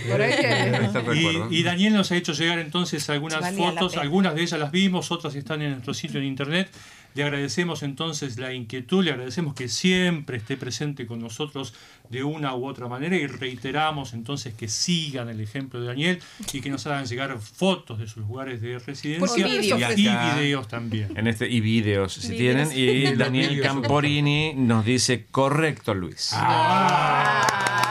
Y, Daniel nos ha hecho llegar entonces algunas fotos, algunas de ellas las vimos, otras están en nuestro sitio en internet. Le agradecemos entonces la inquietud, le agradecemos que siempre esté presente con nosotros de una u otra manera y reiteramos entonces que sigan el ejemplo de Daniel y que nos hagan llegar fotos de sus lugares de residencia y, videos también. En este, y videos si tienen. Y Daniel Camporini nos dice, correcto Luis. Ah,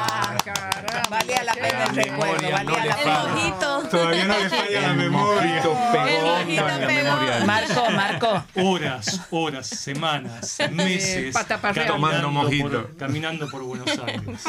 valía la pena el recuerdo, valía la pena. Todavía no le falla la memoria. Marco, Marco. Horas, horas, semanas, meses. tomando mojito. caminando por Buenos Aires.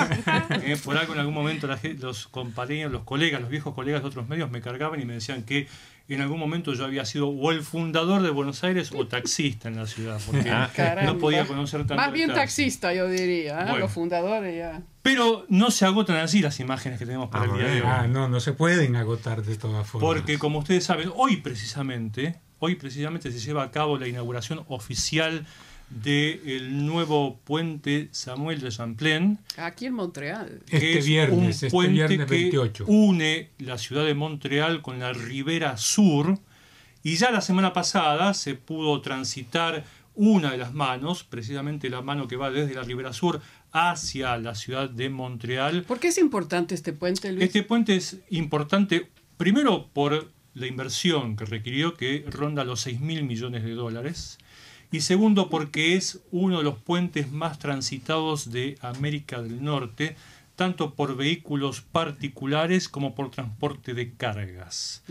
Eh, por algo en algún momento los compañeros, los colegas, los viejos colegas de otros medios me cargaban y me decían que en algún momento yo había sido o el fundador de Buenos Aires o taxista en la ciudad, porque ah, no podía conocer tanto. Más bien taxista, yo diría, ¿eh? los fundadores ya. Pero no se agotan así las imágenes que tenemos para el día de hoy. Ah, no, no se pueden agotar de todas formas. Porque como ustedes saben, hoy precisamente, hoy precisamente se lleva a cabo la inauguración oficial del nuevo puente Samuel de Champlain. Aquí en Montreal. Este viernes, un este puente que une la ciudad de Montreal con la ribera sur. Y ya la semana pasada se pudo transitar una de las manos, precisamente la mano que va desde la ribera sur hacia la ciudad de Montreal. ¿Por qué es importante este puente, Luis? Este puente es importante, primero por la inversión que requirió, que ronda los 6 mil millones de dólares y segundo porque es uno de los puentes más transitados de América del Norte, tanto por vehículos particulares como por transporte de cargas.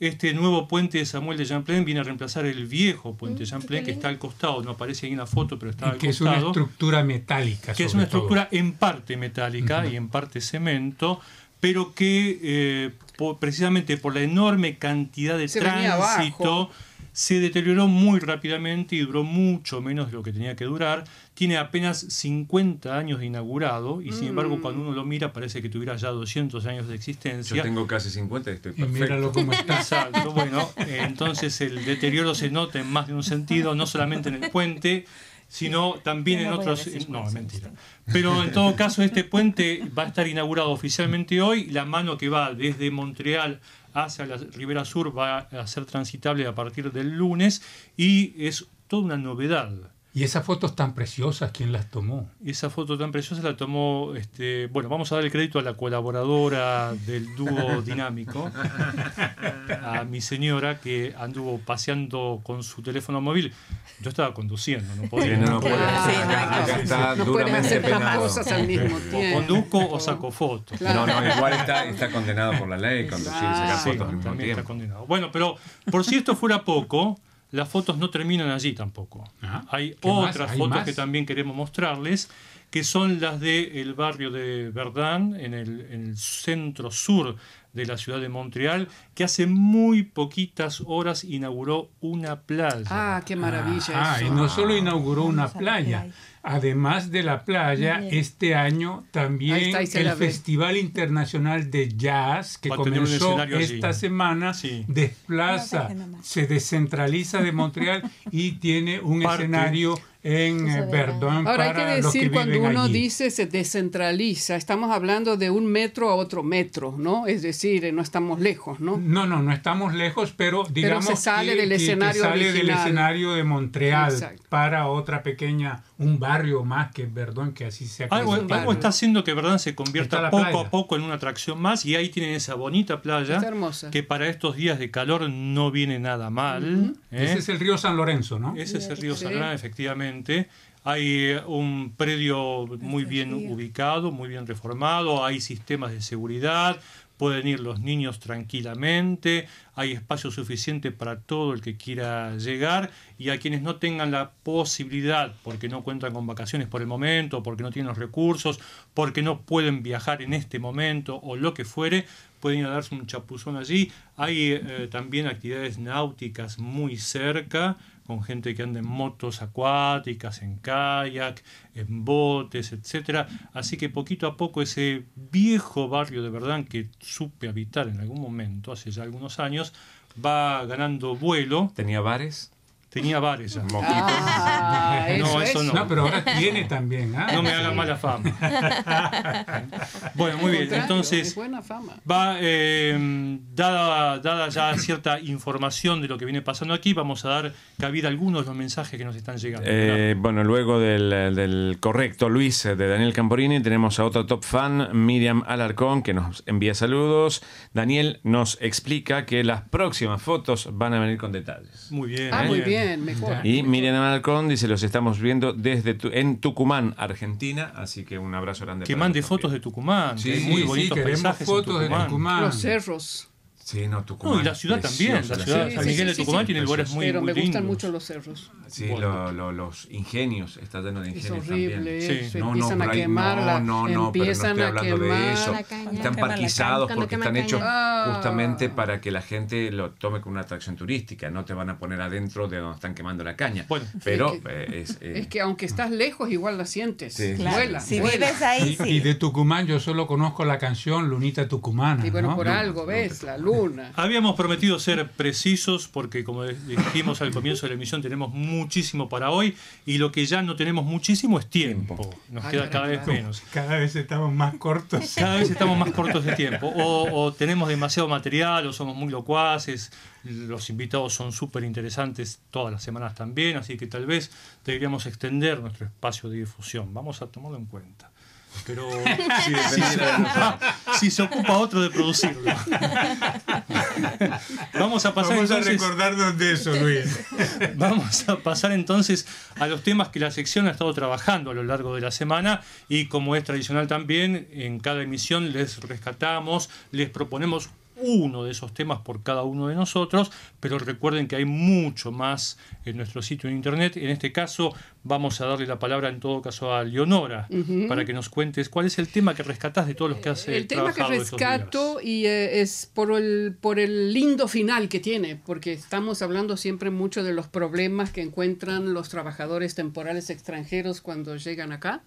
Este nuevo puente de Samuel de Champlain viene a reemplazar el viejo puente de mm, Champlain que está al costado, no aparece ahí en la foto, pero está al que costado. Que es una estructura metálica. Que es una estructura en parte metálica y en parte cemento, pero que eh, precisamente por la enorme cantidad de tránsito se deterioró muy rápidamente y duró mucho menos de lo que tenía que durar. Tiene apenas 50 años de inaugurado y sin embargo mm. cuando uno lo mira parece que tuviera ya 200 años de existencia. Yo tengo casi 50 y estoy perfecto. Y míralo cómo está. Exacto, bueno, entonces el deterioro se nota en más de un sentido, no solamente en el puente, sino también en otros... No, es mentira. Pero en todo caso este puente va a estar inaugurado oficialmente hoy. La mano que va desde Montreal hacia la Ribera Sur va a ser transitable a partir del lunes y es toda una novedad. Y esas fotos tan preciosas, ¿quién las tomó? Esa foto tan preciosa la tomó, este, bueno, vamos a dar el crédito a la colaboradora del dúo dinámico, a mi señora que anduvo paseando con su teléfono móvil. Yo estaba conduciendo, no podía. no, puede, hacer las cosas al mismo tiempo. O conduzco o saco fotos. No, no, igual está, está condenado por la ley conducir y sacar fotos al mismo tiempo. Está condenado. Bueno, pero por si esto fuera poco, las fotos no terminan allí tampoco. Hay otras fotos que también queremos mostrarles, que son las del barrio de Verdun, en el, centro sur de la ciudad de Montreal, que hace muy poquitas horas inauguró una playa. Ah, qué maravilla. Ah, y no solo inauguró una playa, Además de la playa, este año también el Festival Internacional de Jazz, que comenzó esta semana, desplaza, se descentraliza de Montreal y tiene un escenario en eh, Verdun. Ahora hay que decir, cuando uno dice se descentraliza, estamos hablando de un metro a otro metro, ¿no? Es decir, eh, no estamos lejos, ¿no? No, no, no estamos lejos, pero digamos pero se sale que, del escenario sale del escenario de Montreal para otra pequeña, un barrio más que Verdun, que así se algo, algo está haciendo que Verdun se convierta poco a poco en una atracción más y ahí tienen esa bonita playa que para estos días de calor no viene nada mal. ¿eh? Ese es el río San Lorenzo, ¿no? Ese es el río San Lorenzo, efectivamente hay eh, un predio muy bien ubicado, muy bien reformado, hay sistemas de seguridad, pueden ir los niños tranquilamente, hay espacio suficiente para todo el que quiera llegar y a quienes no tengan la posibilidad, porque no cuentan con vacaciones por el momento, porque no tienen los recursos, porque no pueden viajar en este momento o lo que fuere, pueden ir a darse un chapuzón allí. Hay eh, también actividades náuticas muy cerca, con gente que anda en motos acuáticas, en kayak, en botes, etcétera. Así que poquito a poco ese viejo barrio de verdad que supe habitar en algún momento, hace ya algunos años, va ganando vuelo. ¿Tenía bares? Tenía bares ya. Ah, no, eso no. No, pero ahora tiene también. ¿ah? No me haga mala fama. bueno, muy bien. Entonces, buena fama. va, eh, dada, dada ya cierta información de lo que viene pasando aquí, vamos a dar cabida a algunos de los mensajes que nos están llegando. Eh, bueno, luego del, del, correcto Luis de Daniel Camporini, tenemos a otro top fan, Miriam Alarcón, que nos envía saludos. Daniel nos explica que las próximas fotos van a venir con detalles. Muy bien. Ah, muy bien. Y Miriam Alarcón dice, los estamos viendo desde en Tucumán, Argentina, así que un abrazo grande. Que mande fotos de Tucumán, sí, muy bonitos paisajes fotos de Tucumán. Los cerros. Sí, no, Tucumán. y la ciudad también. La ciudad San Miguel de Tucumán tiene lugares muy Pero me gustan mucho los cerros. Sí, los ingenios, está lleno de ingenios es horrible, también. No, empiezan a quemar, no, no, empiezan pero no estoy hablando de eso. Caña, están parquizados porque están hechos Ah. justamente para que la gente lo tome como una atracción turística. No te van a poner adentro de donde están quemando la caña. Bueno, pero es que, eh, es, eh, es que aunque estás lejos, igual la sientes. Sí. Claro, Vuela, si vuela. vives ahí, Y, sí. y de Tucumán yo solo conozco la canción Lunita Tucumana. Y bueno, ¿no? por algo, ¿ves? La Habíamos prometido ser precisos porque como dijimos al comienzo de la emisión tenemos muchísimo para hoy y lo que ya no tenemos muchísimo es tiempo. Nos Ah, queda cada vez menos. Cada vez estamos más cortos. Cada vez estamos más cortos de tiempo. O, o tenemos demasiado material o somos muy locuaces. Los invitados son súper interesantes todas las semanas también, así que tal vez deberíamos extender nuestro espacio de difusión. Vamos a tomarlo en cuenta. Pero si, si se, si se ocupa otro de producirlo. Vamos a pasar Vamos a entonces. recordarnos de eso, Luis. Vamos a pasar entonces a los temas que la sección ha estado trabajando a lo largo de la semana y como es tradicional también, en cada emisión les rescatamos, les proponemos uno de esos temas por cada uno de nosotros, pero recuerden que hay mucho más en nuestro sitio en internet. En este caso vamos a darle la palabra en todo caso a Leonora para que nos cuentes cuál es el tema que rescatás de todos los que has eh, El tema que rescato y eh, es por el, por el lindo final que tiene, porque estamos hablando siempre mucho de los problemas que encuentran los trabajadores temporales extranjeros cuando llegan acá,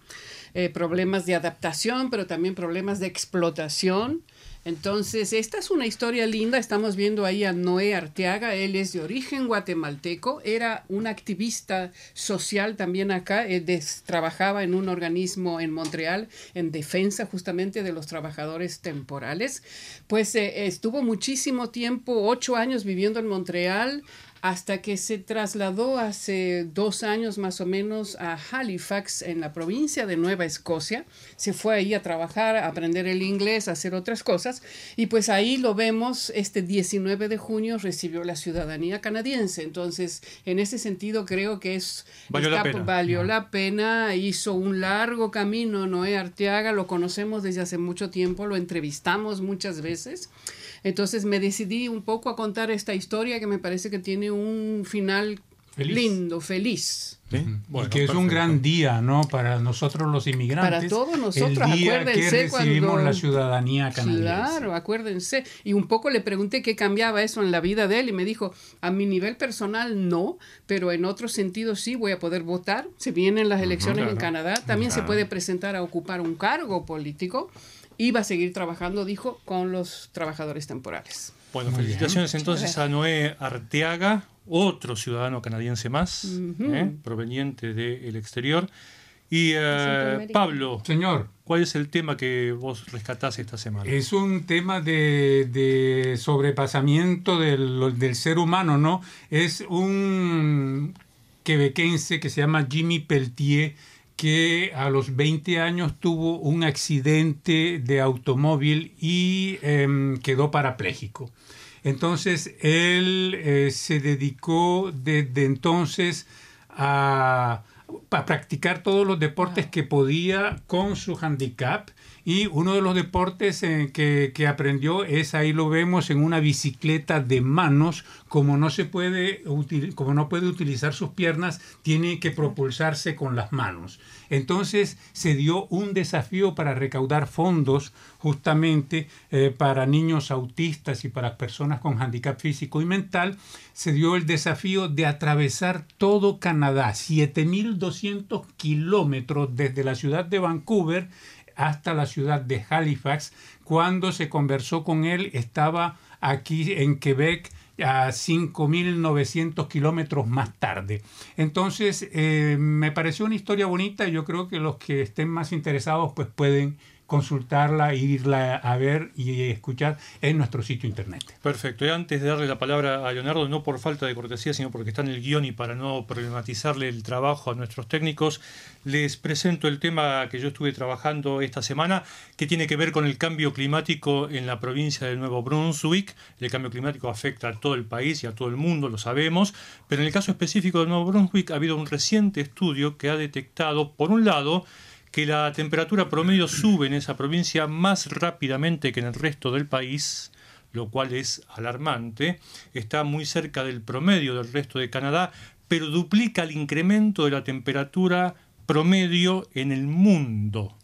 eh, problemas de adaptación, pero también problemas de explotación. Entonces, esta es una historia linda. Estamos viendo ahí a Noé Arteaga. Él es de origen guatemalteco. Era un activista social también acá. Des- trabajaba en un organismo en Montreal en defensa justamente de los trabajadores temporales. Pues eh, estuvo muchísimo tiempo, ocho años viviendo en Montreal hasta que se trasladó hace dos años más o menos a Halifax, en la provincia de Nueva Escocia. Se fue ahí a trabajar, a aprender el inglés, a hacer otras cosas. Y pues ahí lo vemos, este 19 de junio recibió la ciudadanía canadiense. Entonces, en ese sentido, creo que es... Valió la pena. valió la pena, hizo un largo camino Noé Arteaga, lo conocemos desde hace mucho tiempo, lo entrevistamos muchas veces. Entonces me decidí un poco a contar esta historia que me parece que tiene un final Feliz. lindo, feliz. ¿Sí? y que es un gran día, ¿no? Para nosotros los inmigrantes. Para todos nosotros, el día que acuérdense recibimos cuando- la ciudadanía canadiense. Claro, acuérdense. Y un poco le pregunté qué cambiaba eso en la vida de él y me dijo, a mi nivel personal no, pero en otro sentido sí voy a poder votar. Se vienen las elecciones en claro. Canadá. También se puede presentar a ocupar un cargo político y va a seguir trabajando, dijo, con los trabajadores temporales. Bueno, Muy felicitaciones entonces a Noé Arteaga, otro ciudadano canadiense más, Ujú. ¿eh? proveniente del exterior. Y Centroamérica. Pablo, Señor, ¿cuál es el tema que vos rescatás esta semana? es un tema de, de sobrepasamiento del, del ser humano, ¿no? Es un quebequense que se llama Jimmy Peltier que a los 20 años tuvo un accidente de automóvil y em, quedó parapléjico. Entonces él eh, se dedicó desde entonces a, a practicar todos los deportes que podía con su handicap y uno de los deportes eh, que, que aprendió es ahí lo vemos en una bicicleta de manos como no se puede como no puede utilizar sus piernas tiene que propulsarse con las manos Entonces se dio un desafío para recaudar fondos justamente eh, para niños autistas y para personas con handicap físico y mental. Se dio el desafío de atravesar todo Canadá, 7.200 kilómetros desde la ciudad de Vancouver hasta la ciudad de Halifax. Cuando se conversó con él estaba aquí en Quebec a 5.900 kilómetros más tarde. Entonces, eh, me pareció una historia bonita y yo creo que los que estén más interesados pues pueden consultarla, irla a ver y escuchar en nuestro sitio internet. Perfecto. Y antes de darle la palabra a Leonardo, no por falta de cortesía, sino porque está en el guion y para no problematizarle el trabajo a nuestros técnicos, les presento el tema que yo estuve trabajando esta semana, que tiene que ver con el cambio climático en la provincia de Nuevo Brunswick. El cambio climático afecta a todo el país y a todo el mundo, lo sabemos, pero en el caso específico de Nuevo Brunswick ha habido un reciente estudio que ha detectado, por un lado, que la temperatura promedio sube en esa provincia más rápidamente que en el resto del país, lo cual es alarmante, está muy cerca del promedio del resto de Canadá, pero duplica el incremento de la temperatura promedio en el mundo.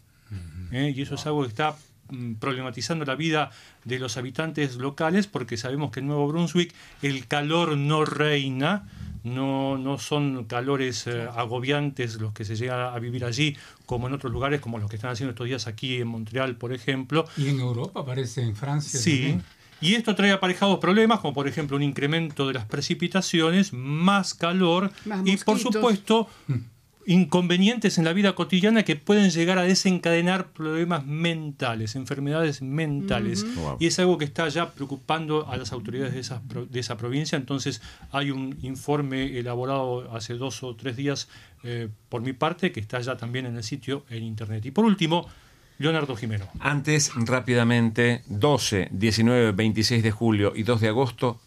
¿Eh? Y eso es algo que está mm, problematizando la vida de los habitantes locales porque sabemos que en Nuevo Brunswick el calor no reina, no, no son calores eh, agobiantes los que se llega a vivir allí, como en otros lugares, como los que están haciendo estos días aquí en Montreal, por ejemplo. Y en Europa, parece, en Francia. Sí. Y esto trae aparejados problemas, como por ejemplo un incremento de las precipitaciones, más calor y por supuesto mm inconvenientes en la vida cotidiana que pueden llegar a desencadenar problemas mentales, enfermedades mentales. Y es algo que está ya preocupando a las autoridades de esa, de esa provincia. Entonces hay un informe elaborado hace dos o tres días eh, por mi parte que está ya también en el sitio en internet. Y por último, Leonardo Jimeno. Antes, rápidamente, 12, 19, 26 de julio y 2 de agosto,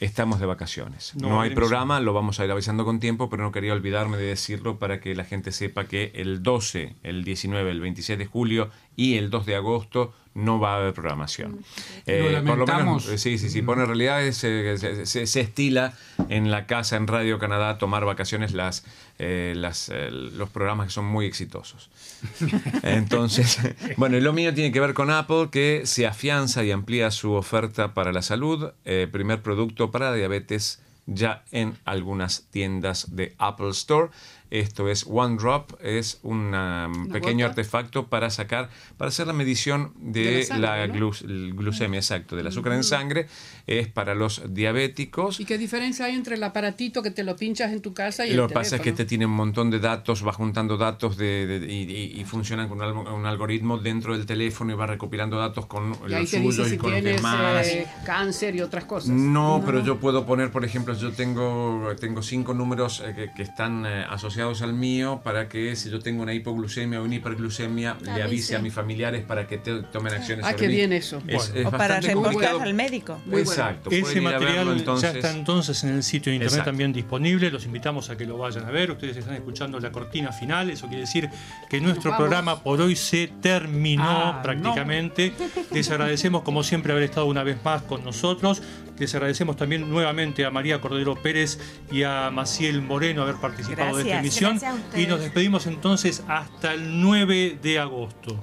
Estamos de vacaciones. No, hay programa, lo vamos a ir avisando con tiempo, pero no quería olvidarme de decirlo para que la gente sepa que el 12, el 19, el 26 de julio y el 2 de agosto no va a haber programación. Eh, por lo menos, eh, sí, sí, sí. Bueno, en realidad se, se, estila en la casa, en Radio Canadá, tomar vacaciones las, eh, los programas que son muy exitosos. Entonces, bueno, y lo mío tiene que ver con Apple, que se afianza y amplía su oferta para la salud. primer producto para diabetes ya en algunas tiendas de Apple Store. Esto es One Drop, es un pequeño artefacto para sacar, para hacer la medición de, la, glucemia, exacto, del azúcar en sangre. Es para los diabéticos. ¿Y qué diferencia hay entre el aparatito que te lo pinchas en tu casa y Lo que pasa es que este tiene un montón de datos, va juntando datos de, y, funciona con un, algoritmo dentro del teléfono y va recopilando datos con los suyos y con los demás. Eh, cáncer y otras cosas. No, pero yo puedo poner, por ejemplo, yo tengo, tengo cinco números eh, que, están eh, asociados al mío para que si yo tengo una hipoglucemia o una hiperglucemia le avise a mis familiares para que tomen acciones ah, qué bien eso. o para reportar al médico. Exacto. Ese material ya está entonces en el sitio de internet también disponible. Los invitamos a que lo vayan a ver. Ustedes están escuchando la cortina final. Eso quiere decir que nuestro programa por hoy se terminó ah, prácticamente. Les agradecemos como siempre haber estado una vez más con nosotros. Les agradecemos también nuevamente a María Cordero Pérez y a Maciel Moreno haber participado de esta emisión. Y nos despedimos entonces hasta el 9 de agosto.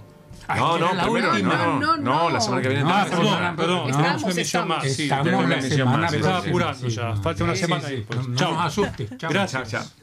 No, no, primero, no, no, no, la semana que viene. Ah, perdón, perdón, estamos, una emisión más. Sí, estamos una semana más. Me estaba apurando ya. Falta una semana ahí. Pues. Chao. No nos asuste. Gracias.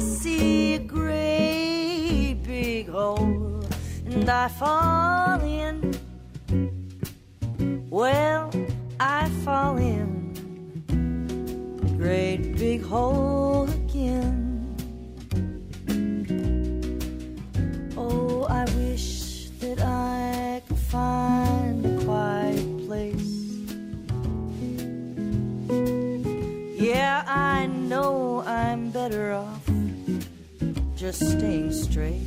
See a great big hole and I fall in. Well, I fall in. Great big hole just staying straight.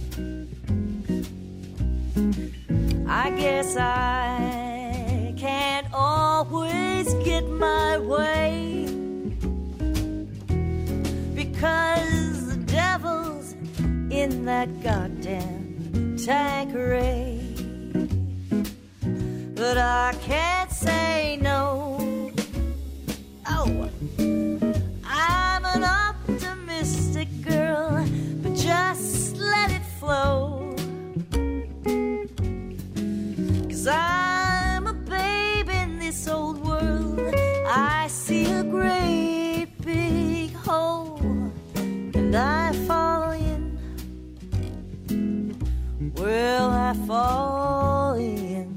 I guess I can't always get my way because the devil's in that goddamn Tanqueray. But I can't say no. Oh, flow. Cause I'm a babe in this old world. I see a great big hole, and I fall in. Well, I fall in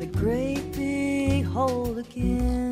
the great big hole again.